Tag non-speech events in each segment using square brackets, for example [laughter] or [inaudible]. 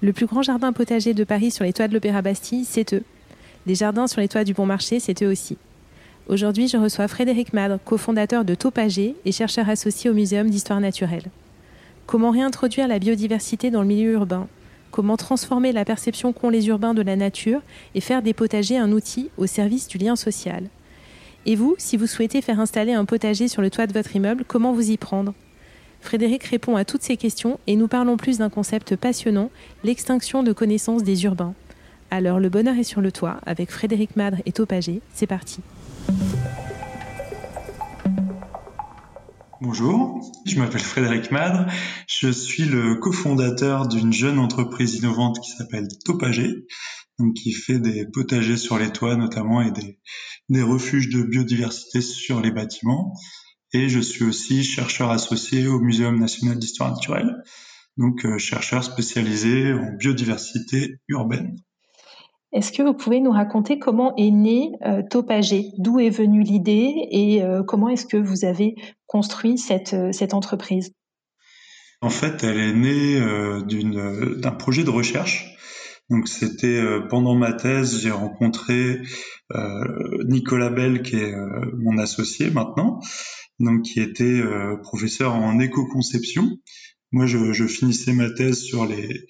Le plus grand jardin potager de Paris sur les toits de l'Opéra Bastille, c'est eux. Les jardins sur les toits du Bon Marché, c'est eux aussi. Aujourd'hui, je reçois Frédéric Madre, cofondateur de Topager et chercheur associé au Muséum d'histoire naturelle. Comment réintroduire la biodiversité dans le milieu urbain? Comment transformer la perception qu'ont les urbains de la nature et faire des potagers un outil au service du lien social? Et vous, si vous souhaitez faire installer un potager sur le toit de votre immeuble, comment vous y prendre? Frédéric répond à toutes ces questions et nous parlons plus d'un concept passionnant, l'extinction de connaissances des urbains. Alors le bonheur est sur le toit avec Frédéric Madre et Topager, c'est parti. Bonjour, je m'appelle Frédéric Madre, je suis le cofondateur d'une jeune entreprise innovante qui s'appelle donc qui fait des potagers sur les toits notamment et des refuges de biodiversité sur les bâtiments et je suis aussi chercheur associé au Muséum national d'histoire naturelle, donc euh, chercheur spécialisé en biodiversité urbaine. Est-ce que vous pouvez nous raconter comment est né euh, Topager D'où est venue l'idée et euh, comment est-ce que vous avez construit cette, cette entreprise? En fait, elle est née d'un projet de recherche. Donc c'était pendant ma thèse, j'ai rencontré Nicolas Bell, qui est mon associé maintenant, donc qui était euh, professeur en éco-conception. Moi, je, je, finissais ma thèse sur les,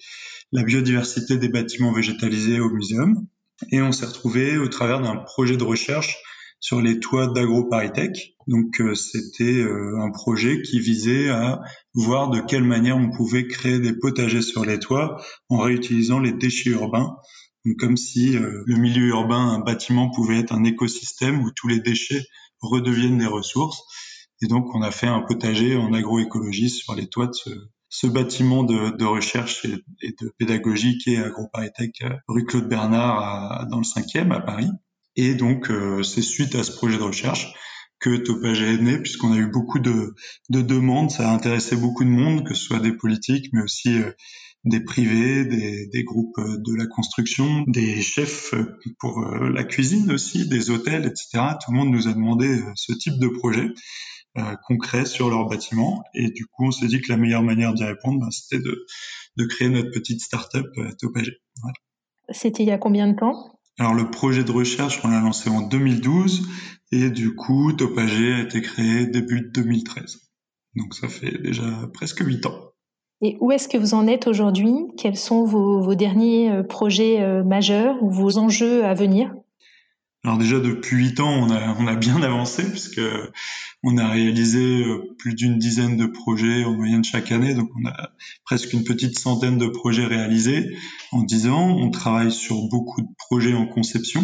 la biodiversité des bâtiments végétalisés au muséum, et on s'est retrouvé au travers d'un projet de recherche sur les toits d'AgroParisTech. Donc euh, c'était euh, un projet qui visait à voir de quelle manière on pouvait créer des potagers sur les toits en réutilisant les déchets urbains. Donc comme si le milieu urbain, un bâtiment pouvait être un écosystème où tous les déchets redeviennent des ressources. Et donc, on a fait un potager en agroécologie sur les toits de ce, ce bâtiment de, de recherche et, de pédagogie qui est AgroParisTech euh, rue Claude Bernard dans le 5e à Paris. Et donc, euh, c'est suite à ce projet de recherche que Topager est né, puisqu'on a eu beaucoup de, de, demandes. Ça a intéressé beaucoup de monde, que ce soit des politiques, mais aussi euh, des privés, des, des, groupes de la construction, des chefs pour la cuisine aussi, des hôtels, etc. Tout le monde nous a demandé ce type de projet. Euh, concrets sur leur bâtiment. Et du coup, on s'est dit que la meilleure manière d'y répondre, ben, c'était de, de, créer notre petite start-up euh, Topagé. C'était il y a combien de temps? Alors, le projet de recherche, on l'a lancé en 2012 et du coup, Topagé a été créé début 2013. Donc, ça fait déjà presque huit ans. Et où est-ce que vous en êtes aujourd'hui? Quels sont vos, vos, derniers euh, projets majeurs ou vos enjeux à venir? Alors déjà depuis huit ans, on a, on a bien avancé puisque on a réalisé euh, plus d'une dizaine de projets en moyenne chaque année, donc on a presque une petite centaine de projets réalisés en dix ans. On travaille sur beaucoup de projets en conception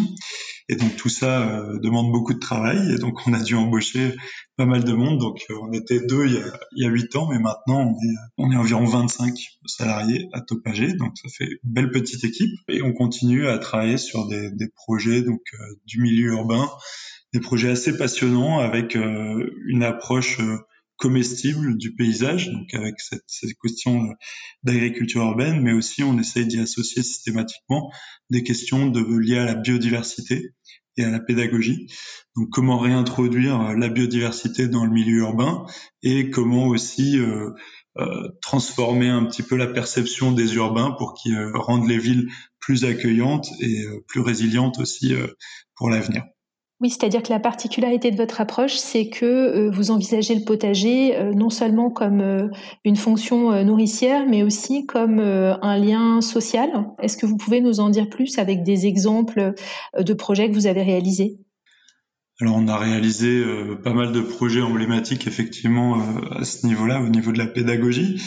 et donc tout ça euh, demande beaucoup de travail. Et donc on a dû embaucher pas mal de monde. Donc euh, on était deux il y a huit ans, mais maintenant on est, on est environ 25 salariés à Topager, donc ça fait une belle petite équipe. Et on continue à travailler sur des, des projets donc du milieu urbain. Des projets assez passionnants avec euh, une approche euh, comestible du paysage, donc avec cette, question d'agriculture urbaine, mais aussi on essaye d'y associer systématiquement des questions liées à la biodiversité et à la pédagogie. Donc comment réintroduire euh, la biodiversité dans le milieu urbain et comment aussi euh, euh, transformer un petit peu la perception des urbains pour qu'ils rendent les villes plus accueillantes et plus résilientes aussi pour l'avenir. Oui, c'est-à-dire que la particularité de votre approche, c'est que euh, vous envisagez le potager euh, non seulement comme euh, une fonction nourricière, mais aussi comme un lien social. Est-ce que vous pouvez nous en dire plus avec des exemples de projets que vous avez réalisés? Alors on a réalisé pas mal de projets emblématiques effectivement à ce niveau-là, au niveau de la pédagogie.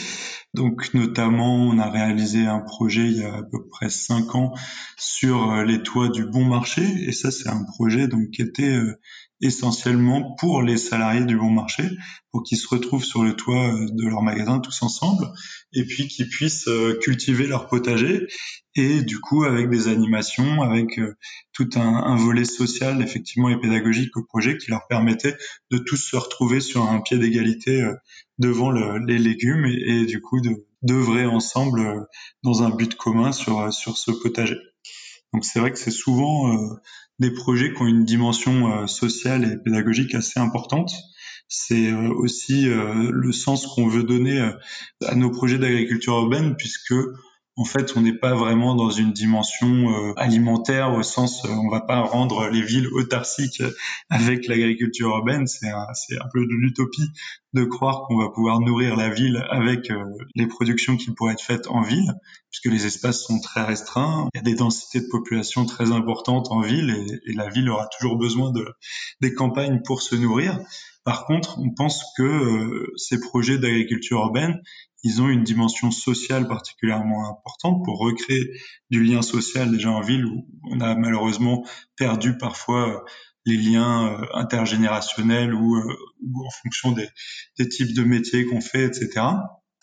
Donc notamment, on a réalisé un projet il y a à peu près cinq ans sur euh, les toits du bon marché. Et ça, c'est un projet donc qui était euh, essentiellement pour les salariés du bon marché, pour qu'ils se retrouvent sur le toit euh, de leur magasin tous ensemble, et puis qu'ils puissent euh, cultiver leur potager, et du coup avec des animations, avec euh, tout un, volet social effectivement et pédagogique au projet qui leur permettait de tous se retrouver sur un pied d'égalité devant le, les légumes et, du coup de d'œuvrer ensemble dans un but commun sur sur ce potager. Donc c'est vrai que c'est souvent des projets qui ont une dimension euh, sociale et pédagogique assez importante. C'est euh, aussi euh, le sens qu'on veut donner à nos projets d'agriculture urbaine, puisque en fait, on n'est pas vraiment dans une dimension euh, alimentaire au sens, euh, on va pas rendre les villes autarciques avec l'agriculture urbaine. C'est un, peu de l'utopie de croire qu'on va pouvoir nourrir la ville avec euh, les productions qui pourraient être faites en ville, puisque les espaces sont très restreints. Il y a des densités de population très importantes en ville et, la ville aura toujours besoin de des campagnes pour se nourrir. Par contre, on pense que ces projets d'agriculture urbaine, ils ont une dimension sociale particulièrement importante pour recréer du lien social déjà en ville où on a malheureusement perdu parfois euh, les liens euh, intergénérationnels ou, euh, ou en fonction des, des, types de métiers qu'on fait, etc.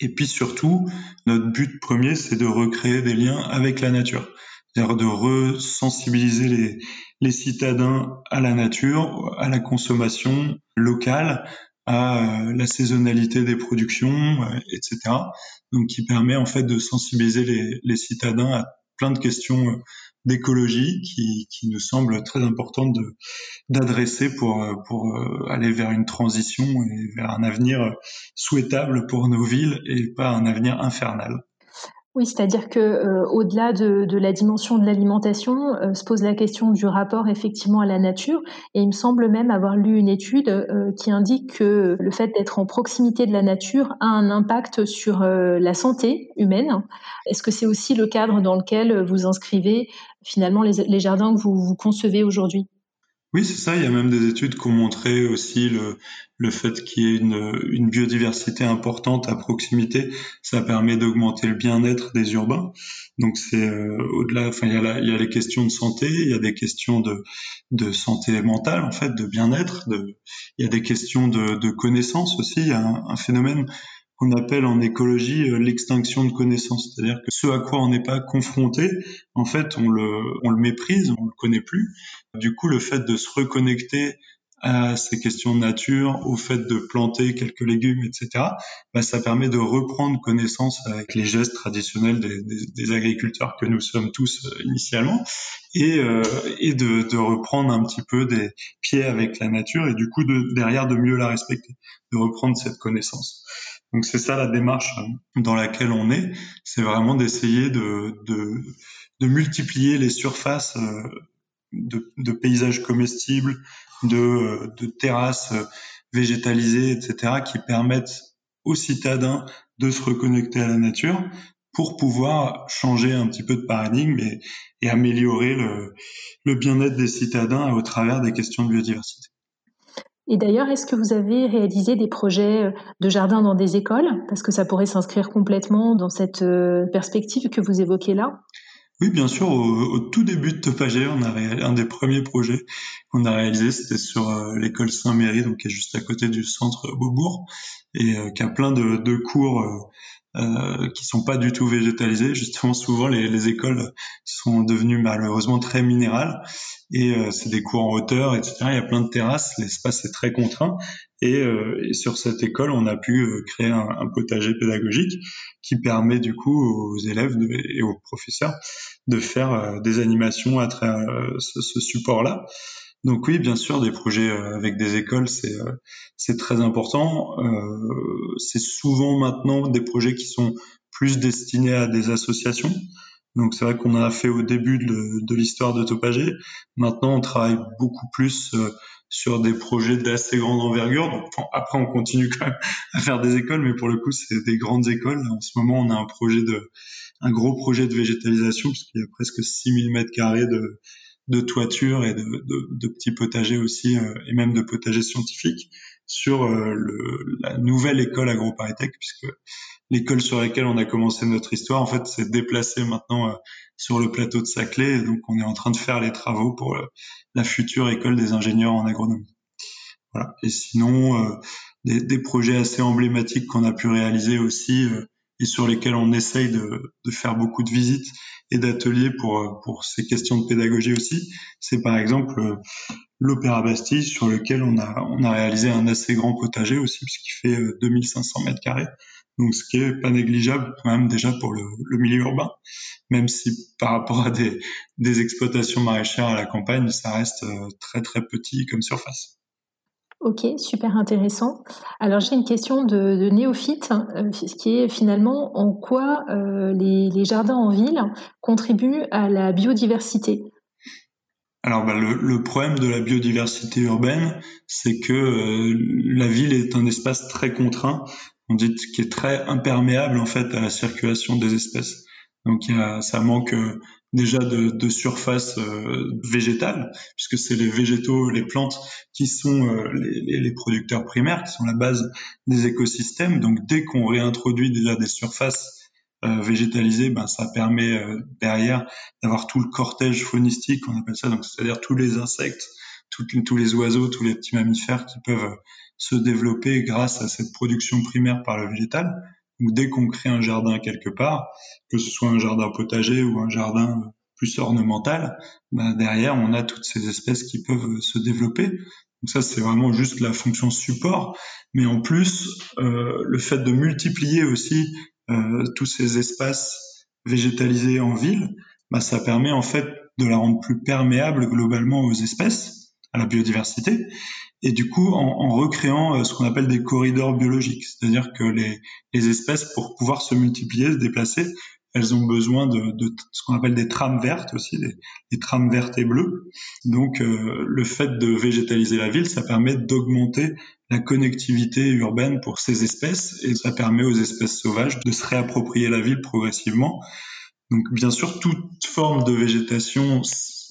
Et puis surtout, notre but premier, c'est de recréer des liens avec la nature, c'est-à-dire de resensibiliser les, les citadins à la nature, à la consommation locale, à euh, la saisonnalité des productions, euh, etc. Donc qui permet en fait de sensibiliser les, les citadins à plein de questions euh, d'écologie qui, qui nous semblent très importantes d'adresser pour, pour aller vers une transition et vers un avenir souhaitable pour nos villes et pas un avenir infernal. Oui, c'est-à-dire que euh, au-delà de, de, la dimension de l'alimentation, euh, se pose la question du rapport effectivement à la nature. Et il me semble même avoir lu une étude euh, qui indique que le fait d'être en proximité de la nature a un impact sur la santé humaine. Est-ce que c'est aussi le cadre dans lequel vous inscrivez finalement les, les jardins que vous, vous concevez aujourd'hui? Oui, c'est ça. Il y a même des études qui ont montré aussi le, le fait qu'il y ait une, une, biodiversité importante à proximité. Ça permet d'augmenter le bien-être des urbains. Donc c'est euh, au-delà. Enfin, il y, a il y a les questions de santé, il y a des questions de, de santé mentale en fait, de bien-être. Il y a des questions de, de connaissance aussi. Il y a un phénomène qu'on appelle en écologie euh, l'extinction de connaissances, c'est-à-dire que ce à quoi on n'est pas confronté, en fait, on le, on le méprise, on le connaît plus. Du coup, le fait de se reconnecter à ces questions de nature, au fait de planter quelques légumes, etc., bah, ça permet de reprendre connaissance avec les gestes traditionnels des, des, des agriculteurs que nous sommes tous euh, initialement, et, euh, et de, de, reprendre un petit peu des pieds avec la nature, et du coup, de, derrière, de mieux la respecter, de reprendre cette connaissance. Donc c'est ça la démarche dans laquelle on est, c'est vraiment d'essayer de, multiplier les surfaces euh, de, paysages comestibles, de, de, terrasses végétalisées, etc., qui permettent aux citadins de se reconnecter à la nature pour pouvoir changer un petit peu de paradigme et, et améliorer le, le bien-être des citadins au travers des questions de biodiversité. Et d'ailleurs, est-ce que vous avez réalisé des projets euh, de jardin dans des écoles? Parce que ça pourrait s'inscrire complètement dans cette euh, perspective que vous évoquez là. Oui, bien sûr. Au, tout début de Topager, on a un des premiers projets qu'on a réalisé, c'était sur euh, l'école Saint-Méry, donc qui est juste à côté du centre Beaubourg, et qui a plein de, cours qui sont pas du tout végétalisés. Justement, souvent les, les écoles sont devenues malheureusement très minérales et euh, c'est des cours en hauteur, etc. Il y a plein de terrasses, l'espace est très contraint. Et, euh, et, sur cette école, on a pu euh, créer un, potager pédagogique qui permet du coup aux élèves et aux professeurs de faire euh, des animations à travers ce, ce support-là. Donc oui, bien sûr, des projets euh, avec des écoles, c'est euh, très important. Euh, c'est souvent maintenant des projets qui sont plus destinés à des associations. Donc c'est vrai qu'on a fait au début de, de l'histoire de Topagé. Maintenant, on travaille beaucoup plus sur des projets d'assez grande envergure. Donc après, on continue quand même à faire des écoles, mais pour le coup, c'est des grandes écoles. En ce moment, on a un projet de un gros projet de végétalisation puisqu'il y a presque 6000 mètres carrés de de toiture et de, de, de petits potagers aussi, euh, et même de potagers scientifiques sur euh, le, la nouvelle école AgroParisTech, puisque l'école sur laquelle on a commencé notre histoire, en fait, s'est déplacée maintenant euh, sur le plateau de Saclay, et donc on est en train de faire les travaux pour la future école des ingénieurs en agronomie. Voilà. Et sinon, des, des, projets assez emblématiques qu'on a pu réaliser aussi et sur lesquels on essaye de, de faire beaucoup de visites et d'ateliers pour pour ces questions de pédagogie aussi. C'est par exemple l'Opéra Bastille sur lequel on a on a réalisé un assez grand potager aussi puisqu'il fait 2500 mètres carrés donc ce qui est pas négligeable quand même déjà pour le, le, milieu urbain, même si par rapport à des, des exploitations maraîchères à la campagne, ça reste euh, très très petit comme surface. Ok, super intéressant. Alors j'ai une question de, néophyte, euh, qui est finalement en quoi euh, les, jardins en ville contribuent à la biodiversité? Alors bah, le, problème de la biodiversité urbaine, c'est que euh, la ville est un espace très contraint on dit qui est très imperméable en fait à la circulation des espèces. Donc ça manque euh, déjà de, de surface euh, végétale, puisque c'est les végétaux, les plantes qui sont euh, les, les, producteurs primaires, qui sont la base des écosystèmes. Donc dès qu'on réintroduit déjà des surfaces végétalisées, ben, ça permet derrière d'avoir tout le cortège faunistique, on appelle ça, donc c'est-à-dire tous les insectes, tous les oiseaux, tous les petits mammifères qui peuvent se développer grâce à cette production primaire par le végétal. Donc dès qu'on crée un jardin quelque part, que ce soit un jardin potager ou un jardin plus ornemental, ben derrière on a toutes ces espèces qui peuvent se développer. Donc ça c'est vraiment juste la fonction support, mais en plus euh, le fait de multiplier aussi euh, tous ces espaces végétalisés en ville, ben, ça permet en fait de la rendre plus perméable globalement aux espèces, à la biodiversité, et du coup en, recréant euh, ce qu'on appelle des corridors biologiques, c'est-à-dire que les, espèces, pour pouvoir se multiplier, se déplacer, elles ont besoin de, ce qu'on appelle des trames vertes aussi, des, des trames vertes et bleues. Donc euh, le fait de végétaliser la ville, ça permet d'augmenter la connectivité urbaine pour ces espèces et ça permet aux espèces sauvages de se réapproprier la ville progressivement. Donc bien sûr, toute forme de végétation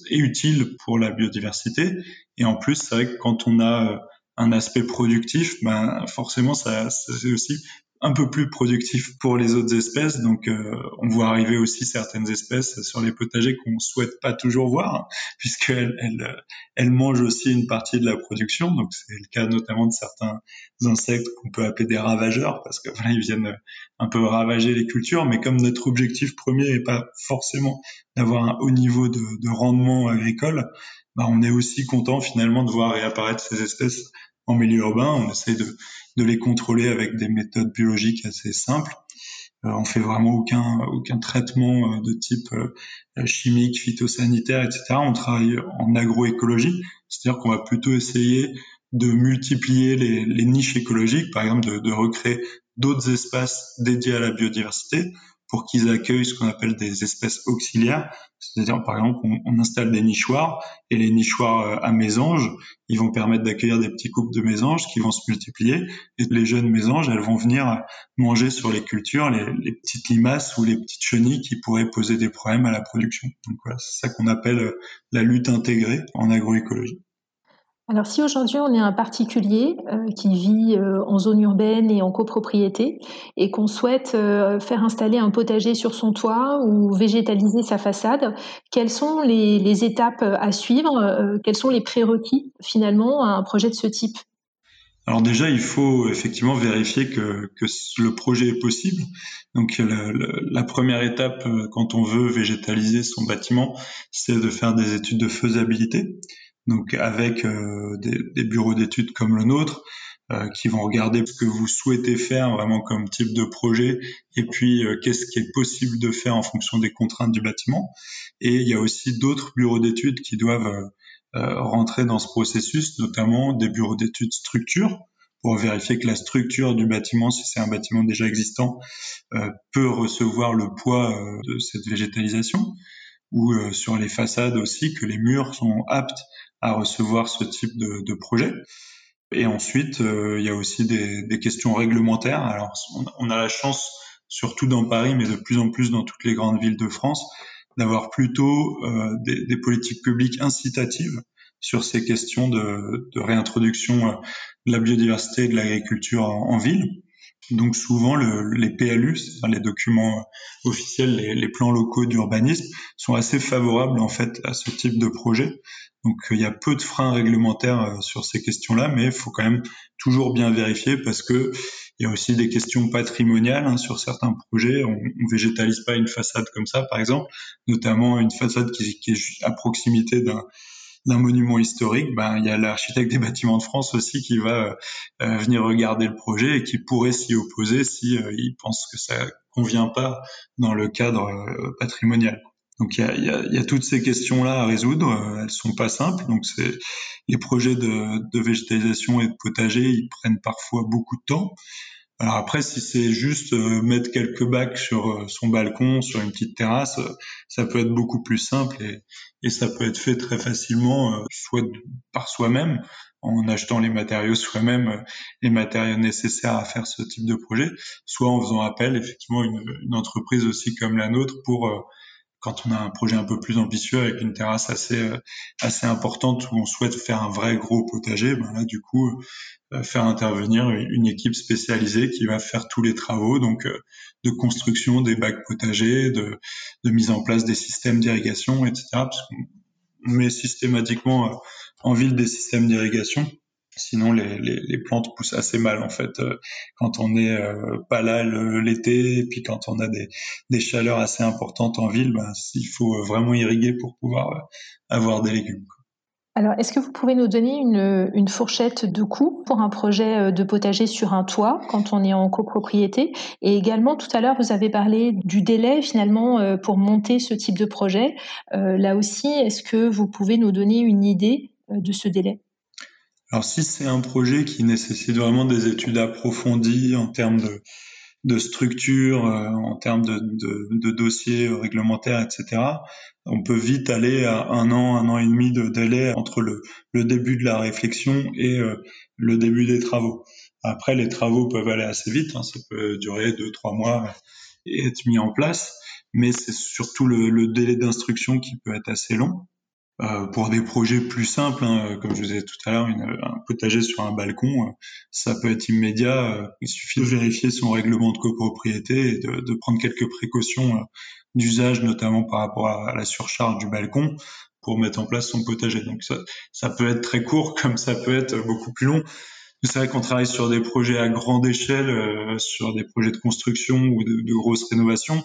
est utile pour la biodiversité. Et en plus, c'est vrai que quand on a euh, un aspect productif, ben forcément, ça, c'est aussi un peu plus productif pour les autres espèces. Donc, euh, on voit arriver aussi certaines espèces sur les potagers qu'on souhaite pas toujours voir, [laughs] puisqu'elles elles, elles mangent aussi une partie de la production. Donc, c'est le cas notamment de certains insectes qu'on peut appeler des ravageurs, parce que [laughs] voilà, ils viennent un peu ravager les cultures. Mais comme notre objectif premier n'est pas forcément d'avoir un haut niveau de, de rendement agricole, bah, on est aussi content finalement de voir réapparaître ces espèces en milieu urbain. On essaie de, de les contrôler avec des méthodes biologiques assez simples. Euh, on fait vraiment aucun aucun traitement euh, de type euh, chimique, phytosanitaire, etc. On travaille en agroécologie, c'est-à-dire qu'on va plutôt essayer de multiplier les, niches écologiques, par exemple de recréer d'autres espaces dédiés à la biodiversité pour qu'ils accueillent ce qu'on appelle des espèces auxiliaires. C'est-à-dire, par exemple, on, installe des nichoirs et les nichoirs euh, à mésanges, ils vont permettre d'accueillir des petits couples de mésanges qui vont se multiplier. Et les jeunes mésanges, elles vont venir manger sur les cultures les, les petites limaces ou les petites chenilles qui pourraient poser des problèmes à la production. Donc voilà, c'est ça qu'on appelle euh, la lutte intégrée en agroécologie. Alors si aujourd'hui on est un particulier euh, qui vit euh, en zone urbaine et en copropriété et qu'on souhaite euh, faire installer un potager sur son toit ou végétaliser sa façade, quelles sont les, étapes à suivre Quels sont les prérequis finalement à un projet de ce type? Alors déjà, il faut effectivement vérifier que, le projet est possible. Donc la, première étape quand on veut végétaliser son bâtiment, c'est de faire des études de faisabilité donc avec euh, des, des, bureaux d'études comme le nôtre, euh, qui vont regarder ce que vous souhaitez faire vraiment comme type de projet, et puis euh, qu'est-ce qui est possible de faire en fonction des contraintes du bâtiment. Et il y a aussi d'autres bureaux d'études qui doivent rentrer dans ce processus, notamment des bureaux d'études structure, pour vérifier que la structure du bâtiment, si c'est un bâtiment déjà existant, peut recevoir le poids de cette végétalisation ou sur les façades aussi que les murs sont aptes à recevoir ce type de, de projet. Et ensuite, euh, il y a aussi des, des, questions réglementaires. Alors, on, a la chance, surtout dans Paris, mais de plus en plus dans toutes les grandes villes de France, d'avoir plutôt euh, des, des, politiques publiques incitatives sur ces questions de, de réintroduction euh, de la biodiversité et de l'agriculture en, en, ville. Donc souvent, le, les PLU, c'est-à-dire les documents euh, officiels, les, les plans locaux d'urbanisme, sont assez favorables en fait à ce type de projet. Donc il y a peu de freins réglementaires sur ces questions-là, mais il faut quand même toujours bien vérifier parce que il y a aussi des questions patrimoniales hein, sur certains projets. On, on végétalise pas une façade comme ça, par exemple, notamment une façade qui, qui est à proximité d'un d'un monument historique, ben, il y a l'architecte des bâtiments de France aussi qui va euh, venir regarder le projet et qui pourrait s'y opposer si euh, il pense que ça convient pas dans le cadre euh, patrimonial. Donc il y a, y, a, y a, toutes ces questions-là à résoudre. Elles sont pas simples. Donc c'est les projets de, de végétalisation et de potager, ils prennent parfois beaucoup de temps. Alors après, si c'est juste euh, mettre quelques bacs sur euh, son balcon, sur une petite terrasse, euh, ça peut être beaucoup plus simple et, et ça peut être fait très facilement, soit par soi-même, en achetant les matériaux soi-même, les matériaux nécessaires à faire ce type de projet, soit en faisant appel effectivement une, une entreprise aussi comme la nôtre pour quand on a un projet un peu plus ambitieux avec une terrasse assez euh, assez importante où on souhaite faire un vrai gros potager, ben là du coup euh, faire intervenir une équipe spécialisée qui va faire tous les travaux donc euh, de construction des bacs potagers, de, de mise en place des systèmes d'irrigation, etc. Parce qu'on met systématiquement en ville des systèmes d'irrigation Sinon, les, plantes poussent assez mal en fait euh, quand on n'est euh, pas là l'été et puis quand on a des, chaleurs assez importantes en ville, ben, il faut vraiment irriguer pour pouvoir euh, avoir des légumes. Alors, est-ce que vous pouvez nous donner une, une, fourchette de coût pour un projet de potager sur un toit quand on est en copropriété? Et également, tout à l'heure, vous avez parlé du délai finalement pour monter ce type de projet. Euh, là aussi, est-ce que vous pouvez nous donner une idée de ce délai? Alors si c'est un projet qui nécessite vraiment des études approfondies en termes de, de structure, euh, en termes de, de, de, dossiers réglementaires, etc., on peut vite aller à un an, un an et demi de délai entre le, le début de la réflexion et euh, le début des travaux. Après, les travaux peuvent aller assez vite, hein, ça peut durer deux, trois mois et être mis en place, mais c'est surtout le, le délai d'instruction qui peut être assez long. Euh, pour des projets plus simples, hein, comme je vous disais tout à l'heure, un potager sur un balcon, euh, ça peut être immédiat. Euh, il suffit de vérifier son règlement de copropriété et de, de prendre quelques précautions d'usage, notamment par rapport à, la surcharge du balcon, pour mettre en place son potager. Donc ça, ça peut être très court, [laughs] comme ça peut être beaucoup plus long. C'est vrai qu'on travaille sur des projets à grande échelle, sur des projets de construction ou de grosses rénovations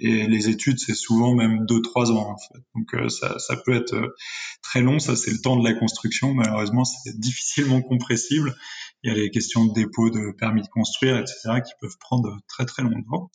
et les études c'est souvent même deux trois ans en fait. Donc euh, ça, ça, peut être euh, très long, ça c'est le temps de la construction. Malheureusement c'est difficilement compressible. Il y a les questions de dépôt de permis de construire, etc. qui peuvent prendre très très longtemps.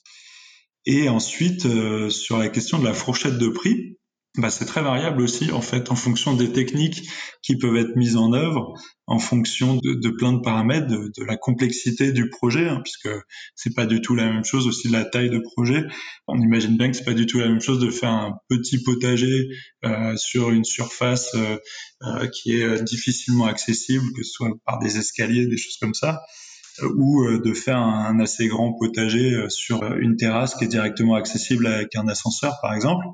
Et ensuite euh, sur la question de la fourchette de prix, bah, c'est très variable aussi en fait en fonction des techniques qui peuvent être mises en œuvre, en fonction de, plein de paramètres, de, la complexité du projet, hein, puisque c'est pas du tout la même chose aussi la taille de projet. On imagine bien que c'est pas du tout la même chose de faire un petit potager euh, sur une surface euh, euh, qui est euh, difficilement accessible, que ce soit par des escaliers, des choses comme ça euh, ou de faire un assez grand potager sur une terrasse qui est directement accessible avec un ascenseur par exemple.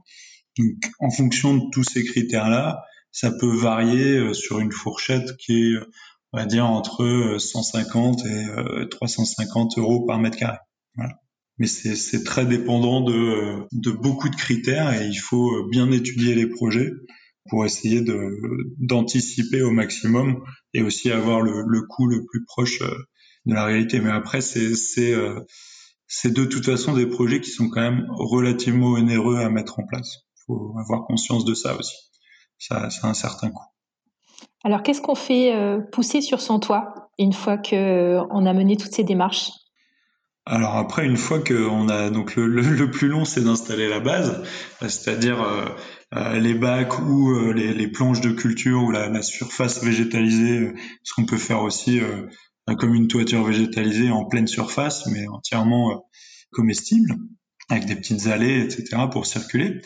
Donc, en fonction de tous ces critères-là, ça peut varier euh, sur une fourchette qui est, on va dire, entre 150 euh, et 350 euh, euros par mètre carré. Mais c'est très dépendant de, beaucoup de critères et il faut bien étudier les projets pour essayer d'anticiper au maximum et aussi avoir le, coût le plus proche de la réalité. Mais après, c'est de toute façon des projets qui sont quand même relativement onéreux à mettre en place faut avoir conscience de ça aussi. Ça, ça a un certain coût. Alors, qu'est-ce qu'on fait euh, pousser sur son toit une fois qu'on euh, a mené toutes ces démarches? Alors après, une fois qu'on a donc le, le, plus long, c'est d'installer la base, c'est-à-dire euh, les bacs ou les, les, planches de culture ou la, la surface végétalisée, ce qu'on peut faire aussi comme une toiture végétalisée en pleine surface, mais entièrement comestible, avec des petites allées, etc. pour circuler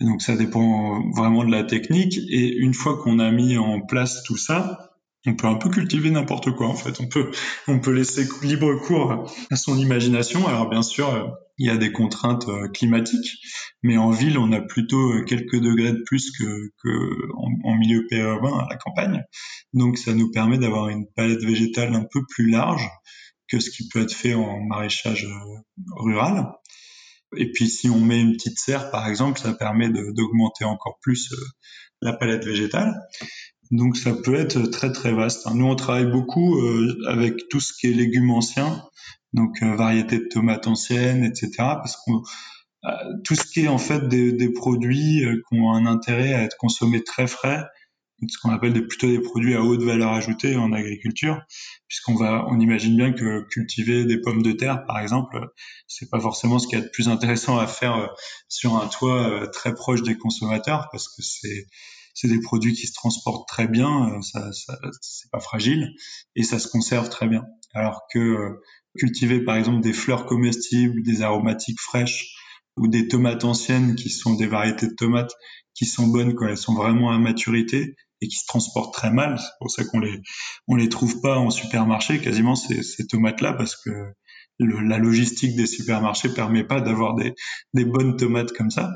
donc ça dépend vraiment de la technique. Et une fois qu'on a mis en place tout ça, on peut un peu cultiver n'importe quoi en fait. On peut on peut laisser libre cours à son imagination. Alors bien sûr, il y a des contraintes euh, climatiques, mais en ville, on a plutôt euh, quelques degrés de plus que, que en, milieu périurbain à la campagne. Donc ça nous permet d'avoir une palette végétale un peu plus large que ce qui peut être fait en maraîchage euh, rural. Et puis si on met une petite serre, par exemple, ça permet d'augmenter encore plus la palette végétale. Donc ça peut être très très vaste. Nous on travaille beaucoup avec tout ce qui est légumes anciens, donc variétés de tomates anciennes, etc. Parce qu'on tout ce qui est en fait des, des produits qui ont un intérêt à être consommés très frais ce qu'on appelle plutôt des produits à haute valeur ajoutée en agriculture, puisqu'on va, on imagine bien que cultiver des pommes de terre, par exemple, c'est pas forcément ce qui est le plus intéressant à faire euh, sur un toit euh, très proche des consommateurs, parce que c'est c'est des produits qui se transportent très bien, euh, ça, ça c'est pas fragile et ça se conserve très bien. Alors que cultiver par exemple des fleurs comestibles, des aromatiques fraîches ou des tomates anciennes qui sont des variétés de tomates qui sont bonnes quand elles sont vraiment à maturité, et qui se transportent très mal. C'est pour ça qu'on les on les trouve pas en supermarché quasiment ces, ces tomates là parce que la logistique des supermarchés permet pas d'avoir des, des bonnes tomates comme ça.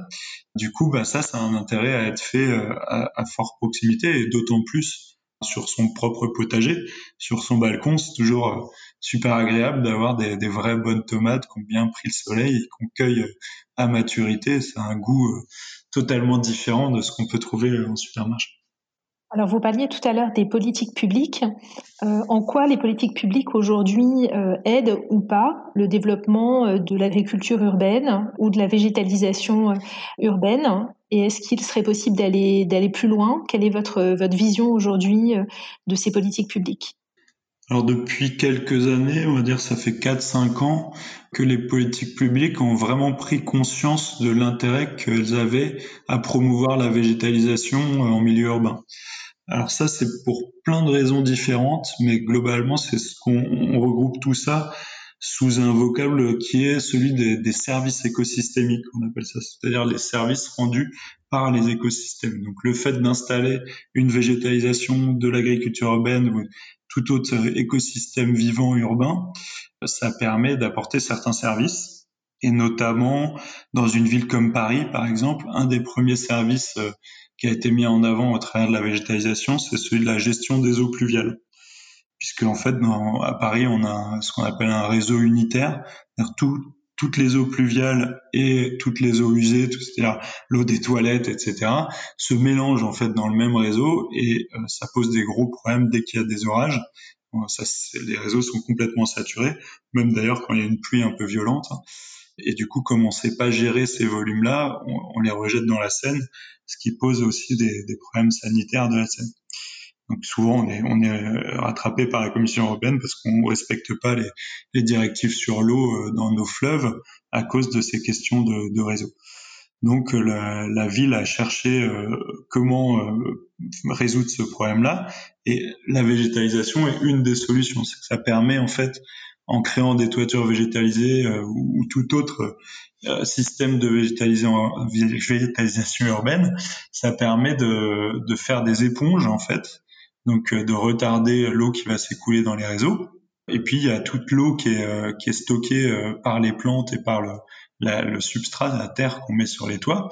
Du coup, bah ça, ça a un intérêt à être fait euh, à, à forte proximité et d'autant plus sur son propre potager, sur son balcon, c'est toujours euh, super agréable d'avoir des, des, vraies bonnes tomates qui ont bien pris le soleil et qu'on cueille à maturité. C'est un goût euh, totalement différent de ce qu'on peut trouver en supermarché. Alors, vous parliez tout à l'heure des politiques publiques. Euh, en quoi les politiques publiques aujourd'hui euh, aident ou pas le développement euh, de l'agriculture urbaine ou de la végétalisation urbaine? Et est-ce qu'il serait possible d'aller d'aller plus loin? Quelle est votre votre vision aujourd'hui de ces politiques publiques? Alors depuis quelques années, on va dire ça fait 4-5 ans que les politiques publiques ont vraiment pris conscience de l'intérêt qu'elles avaient à promouvoir la végétalisation en milieu urbain. Alors ça, c'est pour plein de raisons différentes, mais globalement, c'est ce qu'on regroupe tout ça sous un vocable qui est celui des, services écosystémiques, on appelle ça, c'est-à-dire les services rendus par les écosystèmes. Donc le fait d'installer une végétalisation de l'agriculture urbaine ou tout autre écosystème vivant urbain, ça permet d'apporter certains services. Et notamment dans une ville comme Paris, par exemple, un des premiers services euh, qui a été mis en avant au travers de la végétalisation, c'est celui de la gestion des eaux pluviales. Puisque en fait, dans, à Paris, on a ce qu'on appelle un réseau unitaire, tout, toutes les eaux pluviales et toutes les eaux usées, c'est-à-dire l'eau des toilettes, etc., se mélangent en fait dans le même réseau et euh, ça pose des gros problèmes dès qu'il y a des orages. ça, les réseaux sont complètement saturés, même d'ailleurs quand il y a une pluie un peu violente. Et du coup, comme on ne sait pas gérer ces volumes-là, on, les rejette dans la Seine, ce qui pose aussi des, des problèmes sanitaires de la Seine. Donc souvent, on est, on est rattrapé par la Commission européenne parce qu'on ne respecte pas les, les directives sur l'eau euh, dans nos fleuves à cause de ces questions de, de réseau. Donc euh, la, la, ville a cherché euh, comment euh, résoudre ce problème-là et la végétalisation est une des solutions. Ça permet en fait en créant des toitures végétalisées euh, ou, tout autre euh, système de végétalisation urbaine, ça permet de, de, faire des éponges en fait, donc euh, de retarder l'eau qui va s'écouler dans les réseaux. Et puis il y a toute l'eau qui est, qui est stockée par les plantes et par le, la, le substrat, la terre qu'on met sur les toits,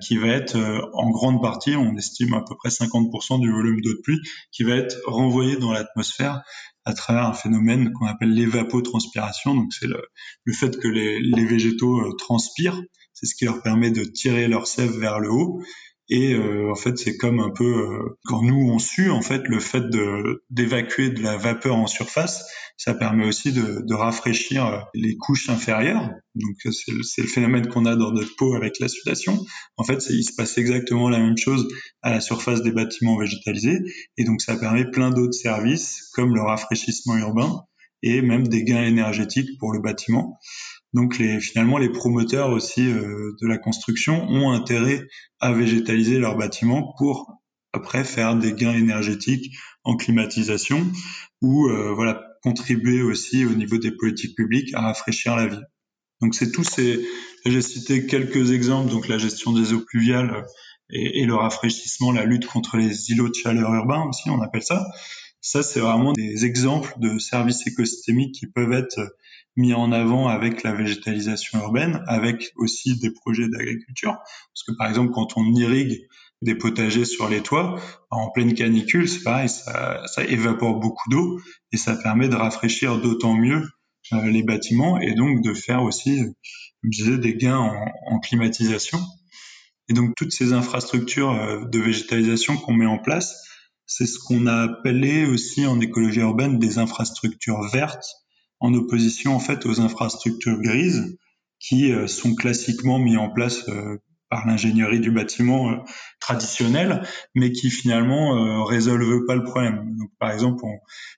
qui va être en grande partie, on estime à peu près 50% du volume d'eau de pluie, qui va être renvoyé dans l'atmosphère à travers un phénomène qu'on appelle l'évapotranspiration. Donc c'est le, fait que les, les végétaux euh, transpirent, c'est ce qui leur permet de tirer leur sève vers le haut et euh, en fait, c'est comme un peu euh, quand nous on sue, en fait, le fait de d'évacuer de la vapeur en surface, ça permet aussi de, de rafraîchir euh, les couches inférieures. Donc c'est le, le, phénomène qu'on a dans notre peau avec la sudation. En fait, il se passe exactement la même chose à la surface des bâtiments végétalisés, et donc ça permet plein d'autres services comme le rafraîchissement urbain et même des gains énergétiques pour le bâtiment. Donc les, finalement, les promoteurs aussi euh, de la construction ont intérêt à végétaliser leurs bâtiments pour après faire des gains énergétiques en climatisation ou euh, voilà contribuer aussi au niveau des politiques publiques à rafraîchir la ville. Donc c'est tous ces j'ai cité quelques exemples donc la gestion des eaux pluviales et, et, le rafraîchissement, la lutte contre les îlots de chaleur urbains aussi on appelle ça. Ça c'est vraiment des exemples de services écosystémiques qui peuvent être mis en avant avec la végétalisation urbaine, avec aussi des projets d'agriculture. Parce que par exemple, quand on irrigue des potagers sur les toits, en pleine canicule, c'est pareil, ça, évapore beaucoup d'eau et ça permet de rafraîchir d'autant mieux les bâtiments et donc de faire aussi, je disais, des gains en, en climatisation. Et donc toutes ces infrastructures de végétalisation qu'on met en place, c'est ce qu'on a appelé aussi en écologie urbaine des infrastructures vertes, en opposition en fait aux infrastructures grises qui sont classiquement mis en place par l'ingénierie du bâtiment euh, traditionnel, mais qui finalement euh, résolvent pas le problème. Par exemple,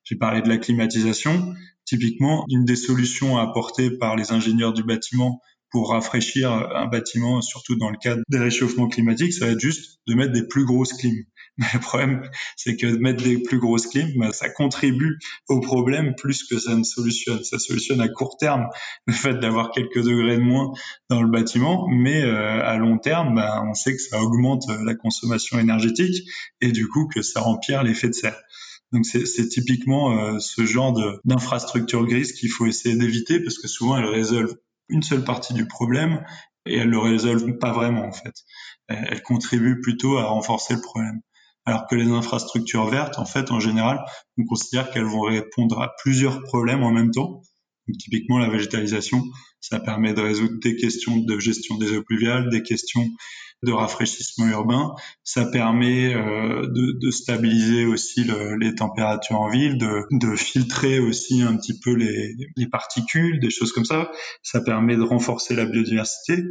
j'ai parlé de la climatisation. Typiquement, une des solutions apportées par les ingénieurs du bâtiment pour rafraîchir un bâtiment, surtout dans le cadre des réchauffements climatiques, ça va être juste de mettre des plus grosses clims. Le problème, c'est que mettre des plus grosses clims, bah, ça contribue au problème plus que ça ne solutionne. Ça solutionne à court terme le fait d'avoir quelques degrés de moins dans le bâtiment, mais euh, à long terme, bah, on sait que ça augmente la consommation énergétique et du coup que ça empire l'effet de serre. Donc c'est typiquement euh, ce genre d'infrastructure grise qu'il faut essayer d'éviter parce que souvent elles résolvent une seule partie du problème et elles le résolvent pas vraiment en fait. Elles contribuent plutôt à renforcer le problème. Alors que les infrastructures vertes, en fait, en général, on considère qu'elles vont répondre à plusieurs problèmes en même temps. typiquement, la végétalisation, ça permet de résoudre des questions de gestion des eaux pluviales, des questions de rafraîchissement urbain. Ça permet euh, de, de, stabiliser aussi le, les températures en ville, de, de, filtrer aussi un petit peu les, les particules, des choses comme ça. Ça permet de renforcer la biodiversité.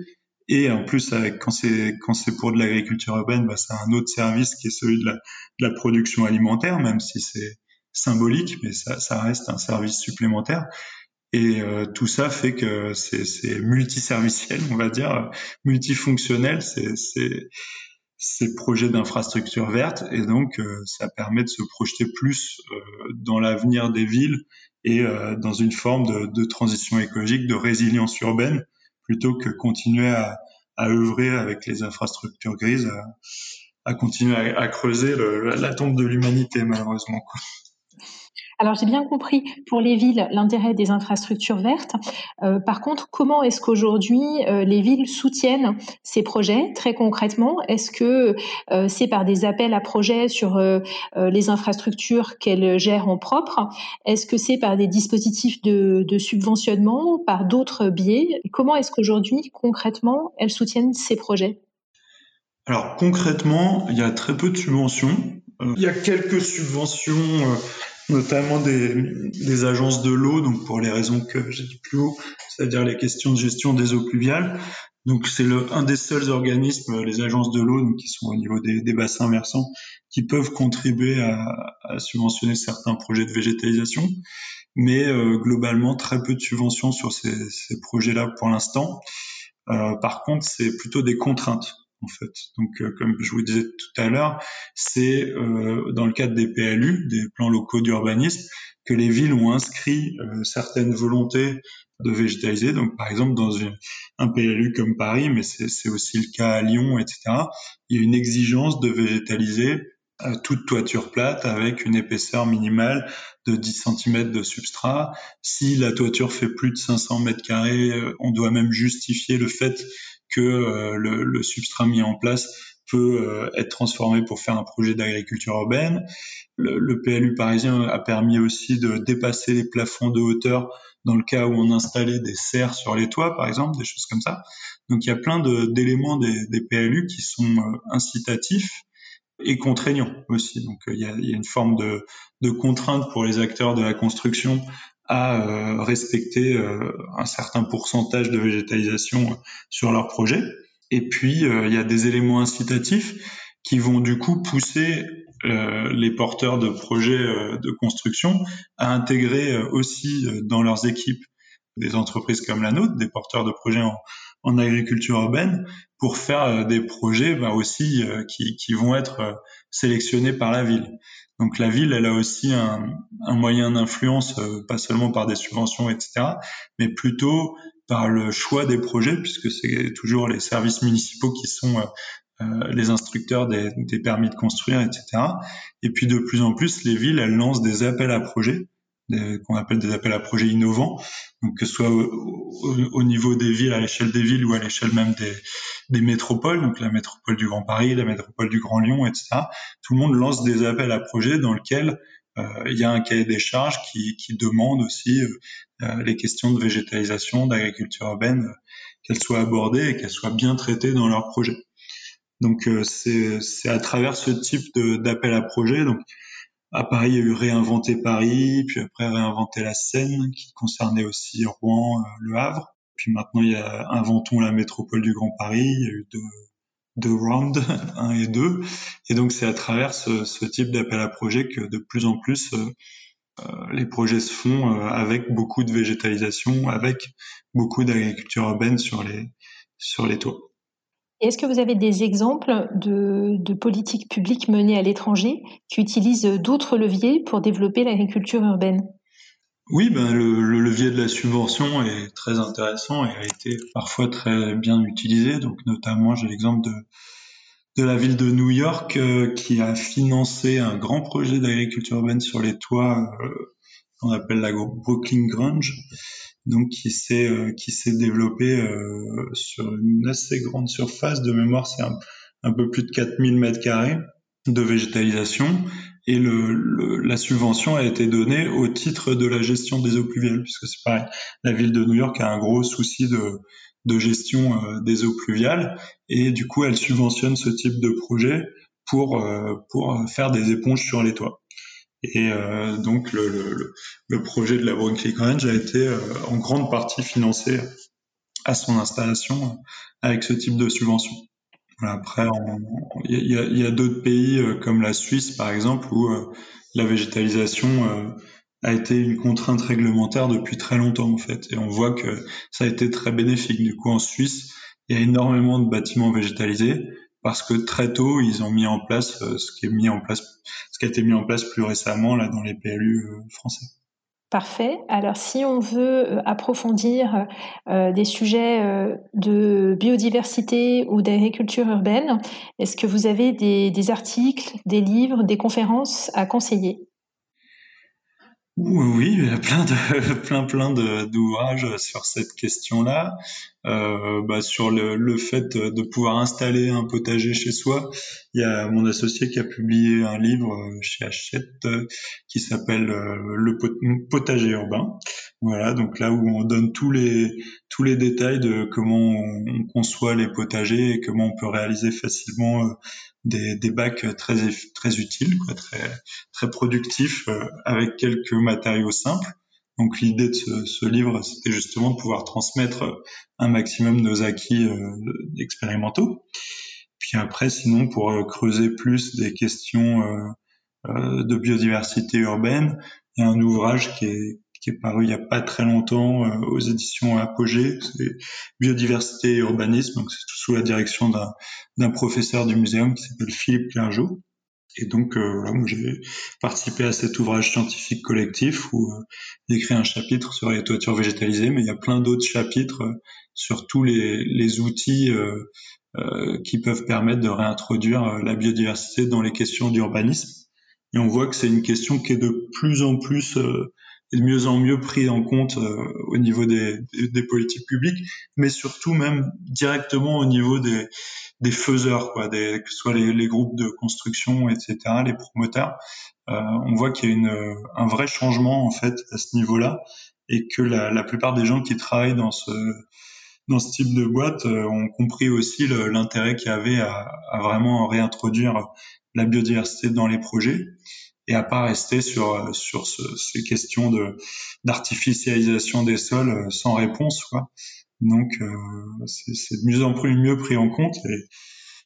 Et en plus, avec, quand c'est quand c'est pour de l'agriculture urbaine, bah, c'est un autre service qui est celui de la, de la production alimentaire, même si c'est symbolique, mais ça, ça, reste un service supplémentaire. Et euh, tout ça fait que c'est multiserviciel, on va dire, multifonctionnel, c'est ces projets d'infrastructures vertes. Et donc, euh, ça permet de se projeter plus euh, dans l'avenir des villes et dans une forme de, de, transition écologique, de résilience urbaine, plutôt que continuer à, à œuvrer avec les infrastructures grises, à, continuer à, creuser la tombe de l'humanité, malheureusement. Alors j'ai bien compris pour les villes l'intérêt des infrastructures vertes. Euh, par contre, comment est-ce qu'aujourd'hui euh, les villes soutiennent ces projets très concrètement? Est-ce que euh, c'est par des appels à projets sur les infrastructures qu'elles gèrent en propre? Est-ce que c'est par des dispositifs de subventionnement, par d'autres biais? Comment est-ce qu'aujourd'hui concrètement elles soutiennent ces projets? Alors concrètement, il y a très peu de subventions. Il y a quelques subventions notamment des, agences de l'eau, donc pour les raisons que j'ai dit plus haut, c'est-à-dire les questions de gestion des eaux pluviales. Donc c'est le un des seuls organismes, les agences de l'eau, donc qui sont au niveau des, bassins versants, qui peuvent contribuer à, subventionner certains projets de végétalisation, mais euh, globalement très peu de subventions sur ces, ces projets-là pour l'instant. Euh, par contre, c'est plutôt des contraintes en fait. Donc, euh, comme je vous disais tout à l'heure, c'est euh, dans le cadre des PLU, des plans locaux d'urbanisme, que les villes ont inscrit euh, certaines volontés de végétaliser. Donc, par exemple, dans un PLU comme Paris, mais c'est aussi le cas à Lyon, etc., il y a une exigence de végétaliser toute toiture plate avec une épaisseur minimale de 10 cm de substrat. Si la toiture fait plus de 500 mètres carrés, on doit même justifier le fait que euh, le, substrat mis en place peut euh, être transformé pour faire un projet d'agriculture urbaine. Le, PLU parisien a permis aussi de dépasser les plafonds de hauteur dans le cas où on installait des serres sur les toits, par exemple, des choses comme ça. Donc il y a plein d'éléments des, PLU qui sont euh, incitatifs et contraignants aussi. Donc il y a, une forme de contrainte pour les acteurs de la construction à euh, respecter euh, un certain pourcentage de végétalisation sur leur projet. Et puis, euh, il y a des éléments incitatifs qui vont du coup pousser les porteurs de projets de construction à intégrer aussi dans leurs équipes des entreprises comme la nôtre, des porteurs de projets en, en agriculture urbaine, pour faire des projets bah, aussi qui, qui, vont être sélectionnés par la ville. Donc la ville, elle a aussi un, un moyen d'influence, euh, pas seulement par des subventions, etc., mais plutôt par le choix des projets, puisque c'est toujours les services municipaux qui sont euh, euh, les instructeurs des, des, permis de construire, etc. Et puis de plus en plus, les villes, elles lancent des appels à projets qu'on appelle des appels à projets innovants, donc que ce soit au, niveau des villes, à l'échelle des villes ou à l'échelle même des, métropoles, donc la métropole du Grand Paris, la métropole du Grand Lyon, etc. Tout le monde lance des appels à projets dans lesquels il y a un cahier des charges qui, demande aussi les questions de végétalisation, d'agriculture urbaine, qu'elles soient abordées et qu'elles soient bien traitées dans leur projet. Donc c'est à travers ce type d'appel à projet. Donc à Paris, il y a eu Réinventer Paris, puis après Réinventer la Seine, qui concernait aussi Rouen, euh, Le Havre. Puis maintenant, il y a Inventons la métropole du Grand Paris. Il y a eu deux, deux rounds, [laughs] un et deux. Et donc, c'est à travers ce, ce type d'appel à projet que de plus en plus, euh, euh les projets se font euh, avec beaucoup de végétalisation, avec beaucoup d'agriculture urbaine sur les, sur les toits. Est-ce que vous avez des exemples de, politiques publiques menées à l'étranger qui utilisent d'autres leviers pour développer l'agriculture urbaine? Oui, ben le, levier de la subvention est très intéressant et a été parfois très bien utilisé. Donc notamment, j'ai l'exemple de de la ville de New York euh, qui a financé un grand projet d'agriculture urbaine sur les toits euh, qu'on appelle la Brooklyn Grange donc qui s'est euh, qui s'est développé euh, sur une assez grande surface. De mémoire, c'est un, peu plus de 4000 mètres carrés de végétalisation. Et le, la subvention a été donnée au titre de la gestion des eaux pluviales puisque c'est pareil, la ville de New York a un gros souci de de gestion euh, des eaux pluviales. Et du coup elle subventionne ce type de projet pour pour faire des éponges sur les toits. Et euh, donc le, le, le, projet de la Brooklyn Range a été euh, en grande partie financé à son installation avec ce type de subvention. après, il y a, y a d'autres pays euh, comme la Suisse par exemple où la végétalisation a été une contrainte réglementaire depuis très longtemps en fait, et on voit que ça a été très bénéfique. Du coup, en Suisse, il y a énormément de bâtiments végétalisés parce que très tôt ils ont mis en place euh, ce qui est mis en place, ce qui a été mis en place plus récemment là dans les PLU euh, français. Parfait. Alors, si on veut euh, approfondir des sujets de biodiversité ou d'agriculture urbaine, est-ce que vous avez des articles, des livres, des conférences à conseiller? Oui, il y a plein de [laughs] plein plein d'ouvrages sur cette question-là, euh, bah, sur le, le, fait de pouvoir installer un potager chez soi. Il y a mon associé qui a publié un livre chez Hachette qui s'appelle euh, Le potager urbain. Voilà, donc là où on donne tous les tous les détails de comment on, conçoit les potagers et comment on peut réaliser facilement euh, des, des bacs très très utiles, quoi, très très productifs euh, avec quelques matériaux simples. Donc l'idée de ce, ce livre, c'était justement de pouvoir transmettre un maximum nos acquis euh, expérimentaux. Puis après, sinon, pour creuser plus des questions de biodiversité urbaine, il y a un ouvrage qui est, qui est paru il n'y a pas très longtemps euh, aux éditions Apogée, c'est Biodiversité et Urbanisme, donc c'est sous la direction d'un professeur du muséum qui s'appelle Philippe Clergeau. Et donc euh, voilà, moi j'ai participé à cet ouvrage scientifique collectif où euh, j'ai écrit un chapitre sur les toitures végétalisées, mais il y a plein d'autres chapitres sur tous les, les outils qui peuvent permettre de réintroduire la biodiversité dans les questions d'urbanisme. Et on voit que c'est une question qui est de plus en plus est de mieux en mieux pris en compte euh, au niveau des, des, politiques publiques, mais surtout même directement au niveau des, des faiseurs, quoi, des, que ce soit les, les, groupes de construction, etc., les promoteurs. Euh, on voit qu'il y a une, un vrai changement en fait à ce niveau-là, et que la, la plupart des gens qui travaillent dans ce dans ce type de boîte euh, ont compris aussi l'intérêt qu'il y avait à, à, vraiment réintroduire la biodiversité dans les projets et à pas rester sur sur ces questions de d'artificialisation des sols euh, sans réponse quoi. Donc euh, c'est de mieux en plus mieux pris en compte et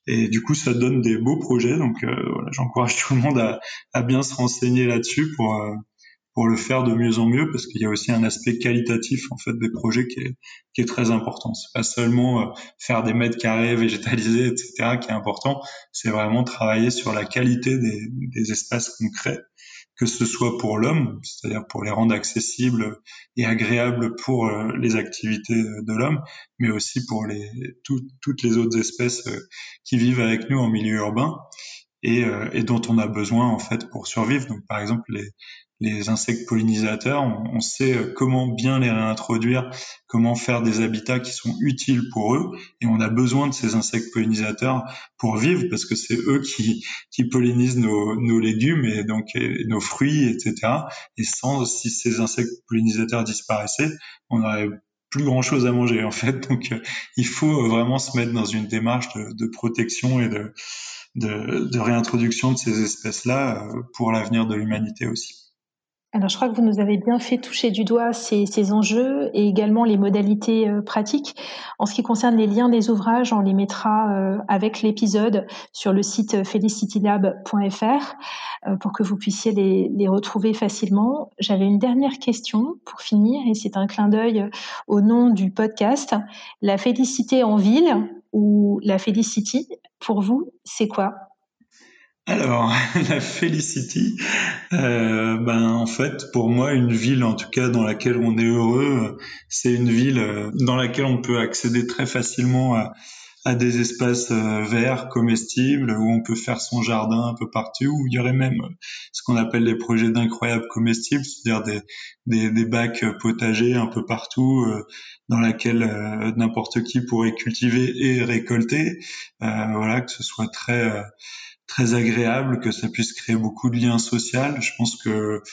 et du coup, ça donne des beaux projets. Donc, euh, voilà, j'encourage [laughs] tout le monde à, à bien se renseigner là-dessus pour pour le faire de mieux en mieux parce qu'il y a aussi un aspect qualitatif en fait des projets qui est, qui est très important. C'est pas seulement euh, faire des mètres carrés [laughs] végétalisés etc qui est important, c'est vraiment travailler sur la qualité des, des espaces concrets que ce soit pour l'homme, c'est-à-dire pour les rendre accessibles et agréables pour euh, les activités de l'homme, mais aussi pour les, toutes les autres espèces euh, qui vivent avec nous en milieu urbain et, et, dont on a besoin en fait pour survivre. Donc par exemple les, les insectes pollinisateurs, on, sait euh, comment bien les réintroduire, comment faire des habitats qui sont utiles pour eux, et on a besoin de ces insectes pollinisateurs pour vivre parce que c'est eux qui, qui pollinisent nos, nos légumes et donc nos fruits, etc. Et sans si ces insectes pollinisateurs disparaissaient, on n'aurait plus grand chose à manger en fait. Donc euh, il faut vraiment se mettre dans une démarche de, de protection et de, de, de réintroduction de ces espèces-là euh, pour l'avenir de l'humanité aussi. Alors, je crois que vous nous avez bien fait toucher du doigt ces, ces enjeux et également les modalités euh, pratiques. En ce qui concerne les liens des ouvrages, on les mettra euh, avec l'épisode sur le site felicitylab.fr euh, pour que vous puissiez les, les retrouver facilement. J'avais une dernière question pour finir et c'est un clin d'œil au nom du podcast. La félicité en ville ou la félicity, pour vous, c'est quoi? Alors, [laughs] la Felicity, euh, ben en fait, pour moi, une ville, en tout cas dans laquelle on est heureux, c'est une ville euh, dans laquelle on peut accéder très facilement à, à des espaces euh, verts, comestibles, où on peut faire son jardin un peu partout, où il y aurait même ce qu'on appelle les projets d'incroyables comestibles, c'est-à-dire des, des, des, bacs potagers un peu partout, dans laquelle n'importe qui pourrait cultiver et récolter. voilà, que ce soit très très agréable, que ça puisse créer beaucoup de liens sociaux. Je pense que euh,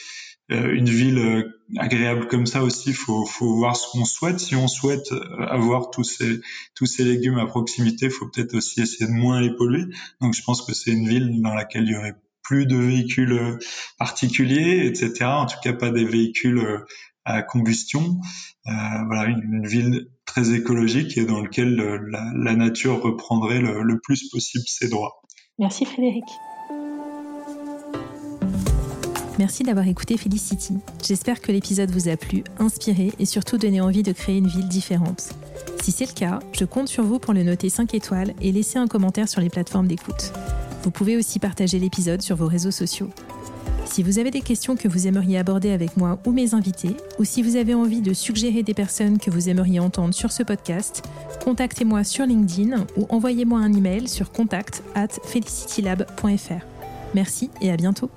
une ville euh, agréable comme ça aussi, faut faut voir ce qu'on souhaite. Si on souhaite euh, avoir tous ces légumes à proximité, faut peut-être aussi essayer de moins les polluer. Donc je pense que c'est une ville dans laquelle il y aurait plus de véhicules particuliers, etc. En tout cas, pas des véhicules à combustion. Euh, voilà, une, ville très écologique et dans laquelle la, nature reprendrait le plus possible ses droits. Merci Frédéric. Merci d'avoir écouté Felicity. J'espère que l'épisode vous a plu, inspiré et surtout donné envie de créer une ville différente. Si c'est le cas, je compte sur vous pour le noter 5 étoiles et laisser un commentaire sur les plateformes d'écoute. Vous pouvez aussi partager l'épisode sur vos réseaux sociaux. Si vous avez des questions que vous aimeriez aborder avec moi ou mes invités, ou si vous avez envie de suggérer des personnes que vous aimeriez entendre sur ce podcast, contactez-moi sur LinkedIn ou envoyez-moi un email sur contact at felicitylab.fr. Merci et à bientôt.